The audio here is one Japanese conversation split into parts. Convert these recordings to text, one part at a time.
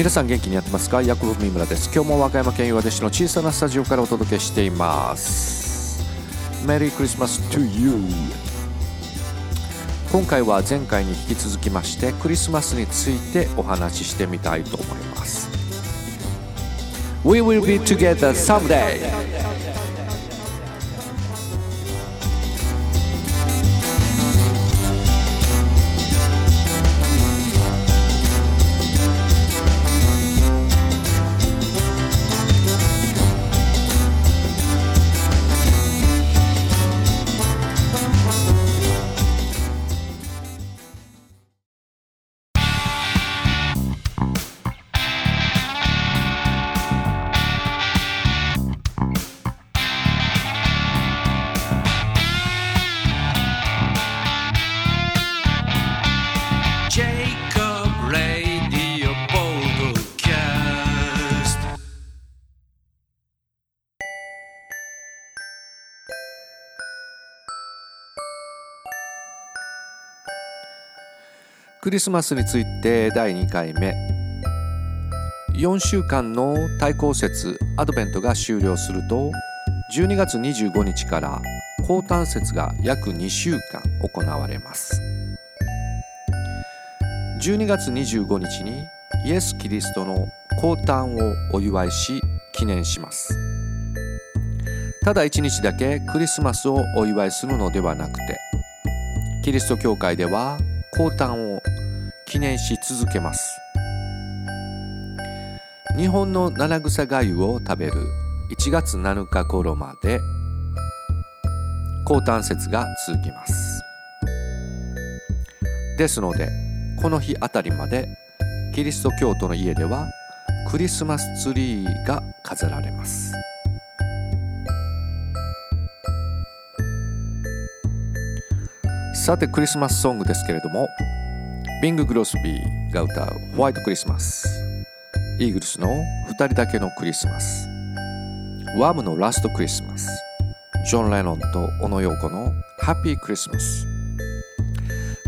皆さん元気にやってますか？ヤクブ三村です。今日も和歌山県岩出市の小さなスタジオからお届けしています。メリークリスマス to you 今回は前回に引き続きましてクリスマスについてお話ししてみたいと思います。We will be together someday. クリスマスについて第2回目。4週間の対抗節アドベントが終了すると12月25日から降誕節が約2週間行われます。12月25日にイエス・キリストの降誕をお祝いし記念します。ただ1日だけクリスマスをお祝いするのではなくてキリスト教会では降誕を記念し続けます。日本の七草がゆを食べる1月7日頃まで高誕節が続きます。ですのでこの日あたりまでキリスト教徒の家ではクリスマスツリーが飾られます。さてクリスマスソングですけれどもビング・グロスビーが歌う「ホワイトクリスマス」イーグルスの「2人だけのクリスマス」ワームの「ラストクリスマス」ジョン・レノンと小野陽子の「ハッピークリスマス」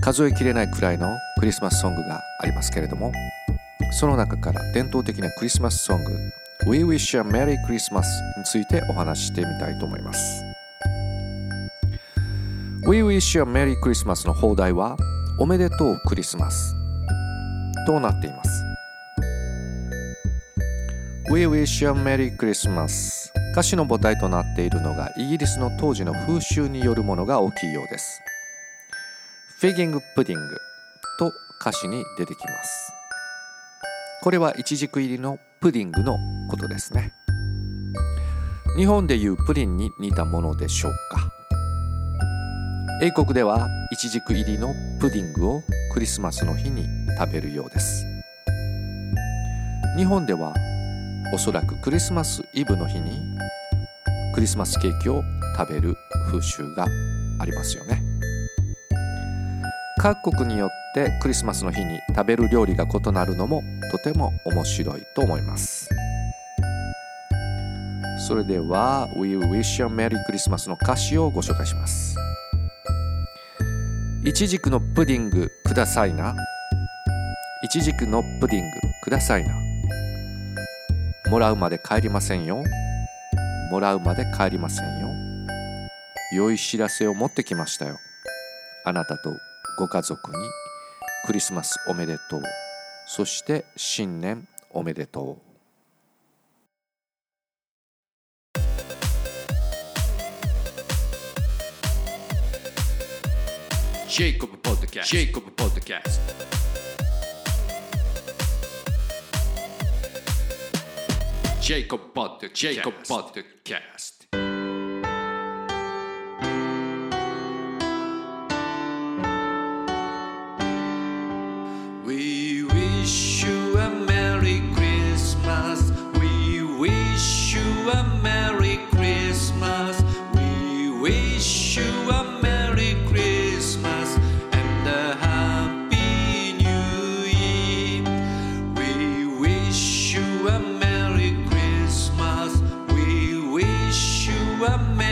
数えきれないくらいのクリスマスソングがありますけれどもその中から伝統的なクリスマスソング「We Wish a Merry Christmas」についてお話ししてみたいと思います。We Wish a Merry Christmas の放題は「おめでとうクリスマス。となっています。We wish you a Merry Christmas 歌詞の母体となっているのがイギリスの当時の風習によるものが大きいようです。フィギングプディングと歌詞に出てきます。これはイチジク入りのプディングのことですね。日本でいうプリンに似たものでしょうか。英国ではイチジク入りのプディングをクリスマスの日に食べるようです。日本ではおそらくクリスマスイブの日にクリスマスケーキを食べる風習がありますよね。各国によってクリスマスの日に食べる料理が異なるのもとても面白いと思います。それでは We Wish You a Merry Christmas の歌詞をご紹介します。いちじくのプディングくださいな。いちじくのプディングくださいな。もらうまで帰りませんよ。もらうまで帰りませんよ。良い知らせを持ってきましたよ。あなたとご家族にクリスマスおめでとう。そして新年おめでとう。Jacob Podcast. Jacob Podcast. Jacob Podcast. Jacob Podcast. were made.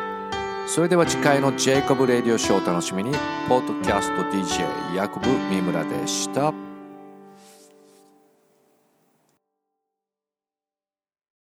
それでは次回のジェイコブ・レディオショーを楽しみに。ポッドキャスト DJ ヤコブ・三村でした。